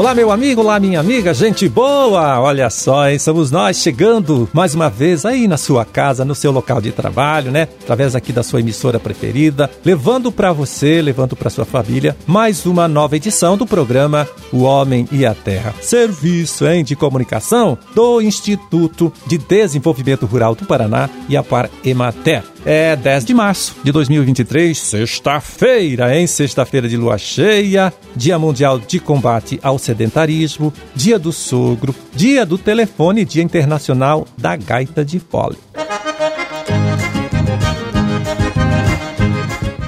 Olá, meu amigo, olá, minha amiga, gente boa! Olha só, hein? somos nós chegando mais uma vez aí na sua casa, no seu local de trabalho, né? Através aqui da sua emissora preferida, levando para você, levando para sua família, mais uma nova edição do programa O Homem e a Terra. Serviço, hein, de comunicação do Instituto de Desenvolvimento Rural do Paraná e a Par Emater. É 10 de março de 2023, sexta-feira, hein? Sexta-feira de lua cheia, Dia Mundial de Combate ao Sedentarismo, Dia do Sogro, Dia do Telefone, Dia Internacional da Gaita de Fole.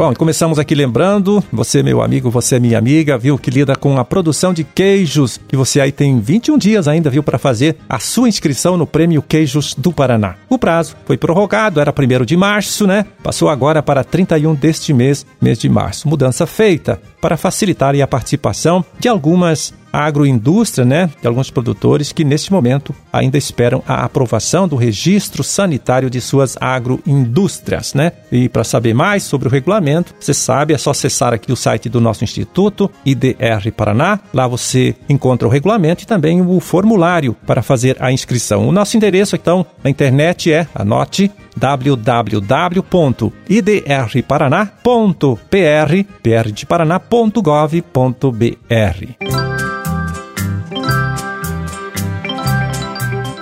Bom, começamos aqui lembrando, você meu amigo, você minha amiga, viu, que lida com a produção de queijos, que você aí tem 21 dias ainda, viu, para fazer a sua inscrição no Prêmio Queijos do Paraná. O prazo foi prorrogado, era 1 de março, né? Passou agora para 31 deste mês, mês de março. Mudança feita para facilitar a participação de algumas agroindústria, né, de alguns produtores que neste momento ainda esperam a aprovação do registro sanitário de suas agroindústrias, né? E para saber mais sobre o regulamento, você sabe, é só acessar aqui o site do nosso instituto, IDR Paraná. Lá você encontra o regulamento e também o formulário para fazer a inscrição. O nosso endereço então na internet é, anote, www.idrparaná.pr, pr de.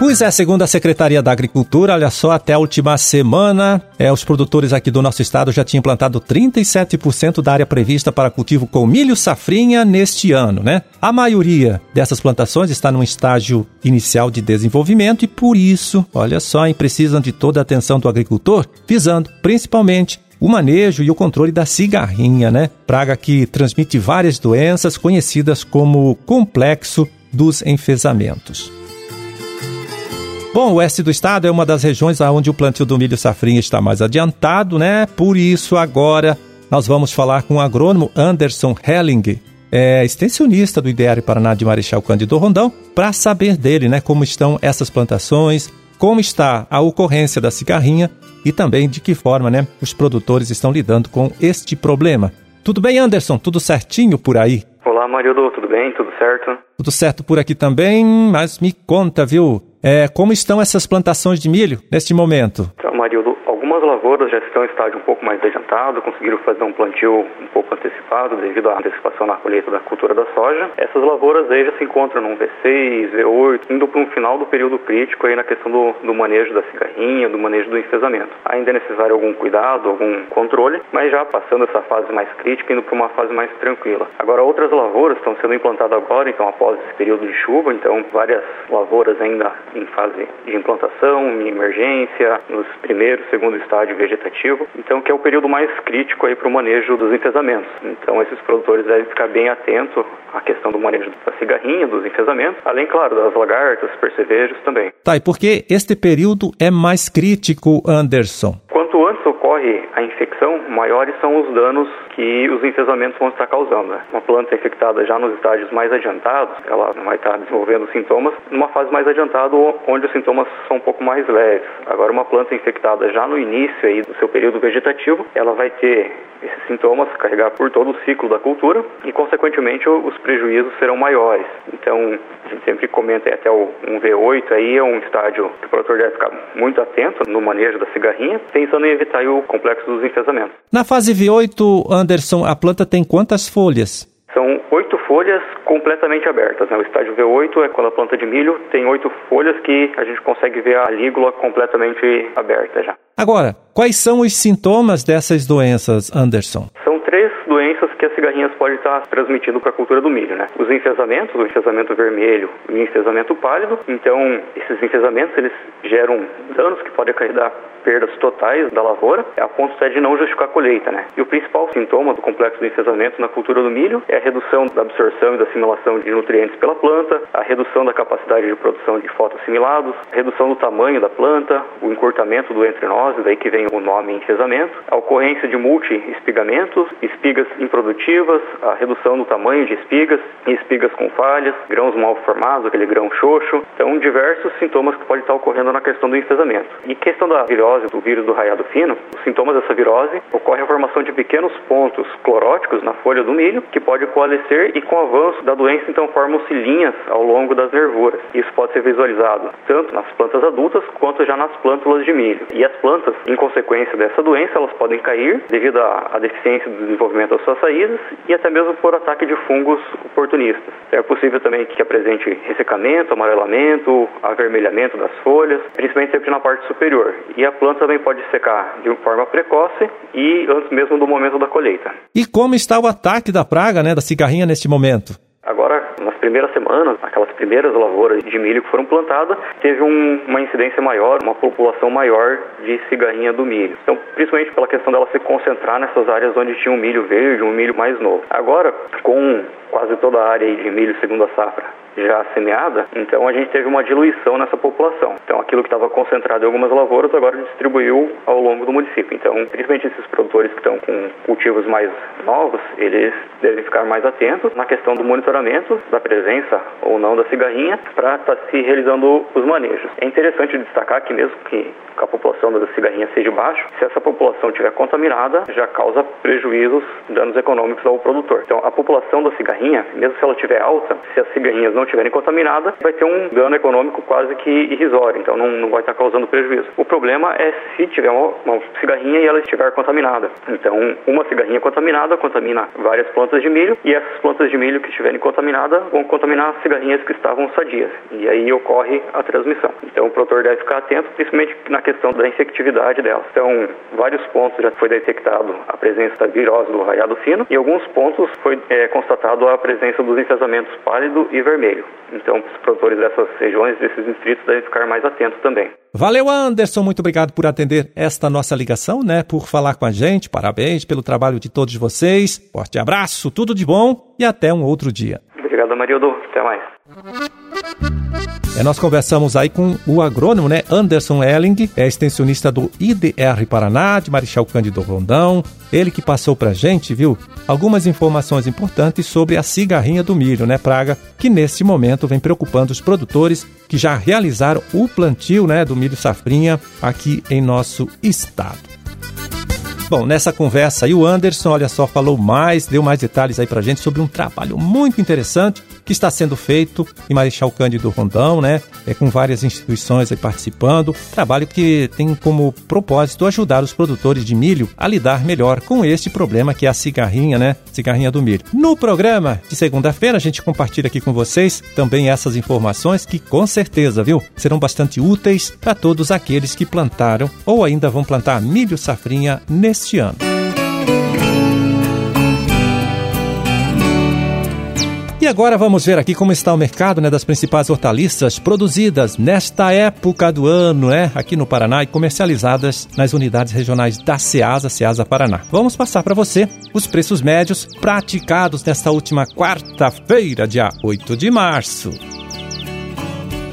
Pois é, segundo a Secretaria da Agricultura, olha só, até a última semana, é, os produtores aqui do nosso estado já tinham plantado 37% da área prevista para cultivo com milho safrinha neste ano, né? A maioria dessas plantações está num estágio inicial de desenvolvimento e por isso, olha só, hein, precisam de toda a atenção do agricultor, visando principalmente o manejo e o controle da cigarrinha, né? Praga que transmite várias doenças conhecidas como complexo dos enfesamentos. Bom, o oeste do estado é uma das regiões onde o plantio do milho safrinha está mais adiantado, né? Por isso, agora nós vamos falar com o agrônomo Anderson Helling, é, extensionista do IDR Paraná de Marechal Cândido Rondão, para saber dele, né? Como estão essas plantações, como está a ocorrência da cigarrinha e também de que forma, né? Os produtores estão lidando com este problema. Tudo bem, Anderson? Tudo certinho por aí? Olá, Marildo, tudo bem? Tudo certo? Tudo certo por aqui também, mas me conta, viu? É, como estão essas plantações de milho neste momento? Então, algumas lavouras já estão em estágio um pouco mais adiantado, conseguiram fazer um plantio um pouco antecipado devido à antecipação na colheita da cultura da soja. Essas lavouras aí já se encontram num V6, V8, indo para um final do período crítico aí na questão do, do manejo da cigarrinha, do manejo do enfesamento. Ainda é necessário algum cuidado, algum controle, mas já passando essa fase mais crítica, indo para uma fase mais tranquila. Agora, outras lavouras estão sendo implantadas agora, então após esse período de chuva, então várias lavouras ainda em fase de implantação, em emergência, nos primeiros, segundo estágio vegetativo, então que é o período mais crítico aí para o manejo dos enfesamentos. Então esses produtores devem ficar bem atentos à questão do manejo da cigarrinha, dos enfesamentos, além, claro, das lagartas, percevejos também. Tá, e por que este período é mais crítico, Anderson? Ocorre a infecção, maiores são os danos que os enfesamentos vão estar causando. Né? Uma planta infectada já nos estágios mais adiantados, ela vai estar desenvolvendo sintomas numa fase mais adiantada, onde os sintomas são um pouco mais leves. Agora, uma planta infectada já no início aí do seu período vegetativo, ela vai ter esses sintomas carregar por todo o ciclo da cultura e, consequentemente, os prejuízos serão maiores. Então, a gente sempre comenta até um V8 aí é um estágio que o produtor deve ficar muito atento no manejo da cigarrinha, pensando em evitar o complexo dos enfesamentos. Na fase V8, Anderson, a planta tem quantas folhas? São oito folhas completamente abertas. Né? O estágio V8 é quando a planta de milho tem oito folhas que a gente consegue ver a lígula completamente aberta já. Agora, quais são os sintomas dessas doenças, Anderson? São que as cigarrinhas podem estar transmitindo para a cultura do milho, né? Os enfesamentos, o enfesamento vermelho e o enfesamento pálido. Então, esses enfesamentos, eles geram danos que podem acarretar perdas totais da lavoura, a ponto de não justificar a colheita, né? E o principal sintoma do complexo do enfesamento na cultura do milho é a redução da absorção e da assimilação de nutrientes pela planta, a redução da capacidade de produção de fotoassimilados, a redução do tamanho da planta, o encurtamento do entrenose, daí que vem o nome enfesamento, a ocorrência de multi-espigamentos, espigas improdutivas, a redução do tamanho de espigas, espigas com falhas, grãos mal formados, aquele grão xoxo. Então, diversos sintomas que podem estar ocorrendo na questão do enfesamento. E questão da virose, do vírus do raiado fino, os sintomas dessa virose ocorre a formação de pequenos pontos cloróticos na folha do milho, que pode coalescer e com o avanço da doença, então formam-se linhas ao longo das nervuras. Isso pode ser visualizado tanto nas plantas adultas quanto já nas plântulas de milho. E as plantas, em consequência dessa doença, elas podem cair devido à deficiência do desenvolvimento das suas e até mesmo por ataque de fungos oportunistas. É possível também que apresente ressecamento, amarelamento, avermelhamento das folhas, principalmente sempre na parte superior. E a planta também pode secar de forma precoce e antes mesmo do momento da colheita. E como está o ataque da praga, né, da cigarrinha neste momento? Primeiras semanas, aquelas primeiras lavouras de milho que foram plantadas, teve um, uma incidência maior, uma população maior de cigarrinha do milho. Então, principalmente pela questão dela se concentrar nessas áreas onde tinha um milho verde, um milho mais novo. Agora, com quase toda a área de milho segunda safra já semeada, então a gente teve uma diluição nessa população. Então aquilo que estava concentrado em algumas lavouras agora distribuiu ao longo do município. Então, principalmente esses produtores que estão com cultivos mais novos, eles devem ficar mais atentos na questão do monitoramento da presença ou não da cigarrinha para estar tá se realizando os manejos. É interessante destacar que mesmo que a população da cigarrinha seja baixa, se essa população estiver contaminada, já causa prejuízos, danos econômicos ao produtor. Então, a população da cigarrinha, mesmo se ela estiver alta, se as cigarrinhas não estiverem contaminadas, vai ter um dano econômico quase que irrisório, então não, não vai estar causando prejuízo. O problema é se tiver uma, uma cigarrinha e ela estiver contaminada. Então, uma cigarrinha contaminada contamina várias plantas de milho e essas plantas de milho que estiverem contaminadas vão contaminar as cigarrinhas que estavam sadias. E aí ocorre a transmissão. Então, o produtor deve ficar atento, principalmente na questão da infectividade delas. Então, vários pontos já foi detectado a presença da virose do raiado fino e alguns pontos foi é, constatado a presença dos enfesamentos pálido e vermelho. Então, os produtores dessas regiões, desses distritos, devem ficar mais atentos também. Valeu, Anderson. Muito obrigado por atender esta nossa ligação, né? Por falar com a gente. Parabéns pelo trabalho de todos vocês. Forte abraço, tudo de bom e até um outro dia. Obrigado, Marildo. Até mais. É, nós conversamos aí com o agrônomo, né, Anderson Elling, é extensionista do IDR Paraná, de Marechal Cândido Rondão. Ele que passou pra gente, viu, algumas informações importantes sobre a cigarrinha do milho, né, praga, que neste momento vem preocupando os produtores que já realizaram o plantio, né, do milho safrinha aqui em nosso estado. Bom, nessa conversa aí o Anderson, olha só, falou mais, deu mais detalhes aí pra gente sobre um trabalho muito interessante que está sendo feito em Marechal Cândido Rondão, né? É, com várias instituições aí participando. Trabalho que tem como propósito ajudar os produtores de milho a lidar melhor com este problema que é a cigarrinha, né? Cigarrinha do milho. No programa de segunda-feira, a gente compartilha aqui com vocês também essas informações que com certeza, viu, serão bastante úteis para todos aqueles que plantaram ou ainda vão plantar milho safrinha nesse este ano. E agora vamos ver aqui como está o mercado né, das principais hortaliças produzidas nesta época do ano, né, aqui no Paraná e comercializadas nas unidades regionais da Ceasa, Ceasa Paraná. Vamos passar para você os preços médios praticados nesta última quarta-feira, dia 8 de março.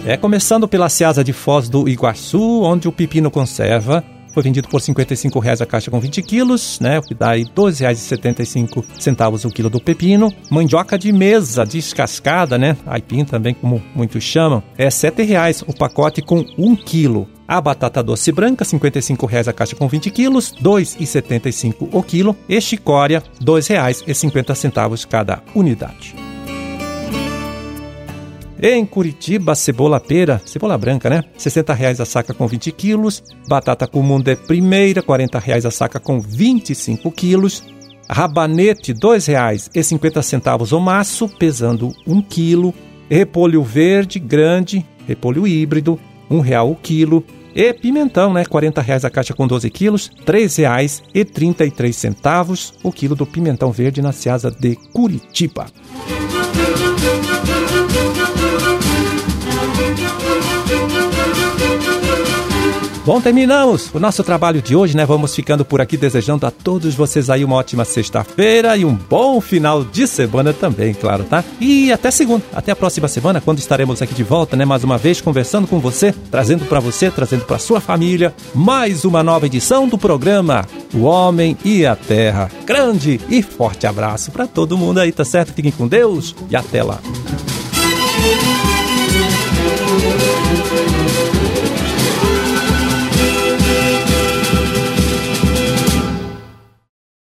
É começando pela Ceasa de Foz do Iguaçu, onde o pepino conserva foi vendido por R$ 55,00 a caixa com 20 quilos, né? O que dá aí R$ 12,75 o quilo do pepino. Mandioca de mesa descascada, né? Aipim também, como muitos chamam, é R$ 7,00 o pacote com 1 quilo. A batata doce branca, R$ 55,00 a caixa com 20 quilos, R$ 2,75 o quilo. E chicória, R$ 2,50 cada unidade. Em Curitiba, cebola pera, cebola branca, né? R$ 60,00 a saca com 20 quilos. Batata comum de primeira, R$ 40,00 a saca com 25 quilos. Rabanete, R$ 2,50 o maço, pesando 1 quilo. Repolho verde grande, repolho híbrido, R$ 1,00 o quilo. E pimentão, né? R$ 40,00 a caixa com 12 quilos, R$ 3,33 o quilo do pimentão verde na Ceasa de Curitiba. Bom, terminamos o nosso trabalho de hoje, né? Vamos ficando por aqui desejando a todos vocês aí uma ótima sexta-feira e um bom final de semana também, claro, tá? E até segunda, até a próxima semana, quando estaremos aqui de volta, né? Mais uma vez conversando com você, trazendo para você, trazendo para sua família, mais uma nova edição do programa O Homem e a Terra. Grande e forte abraço para todo mundo aí, tá certo? Fiquem com Deus e até lá.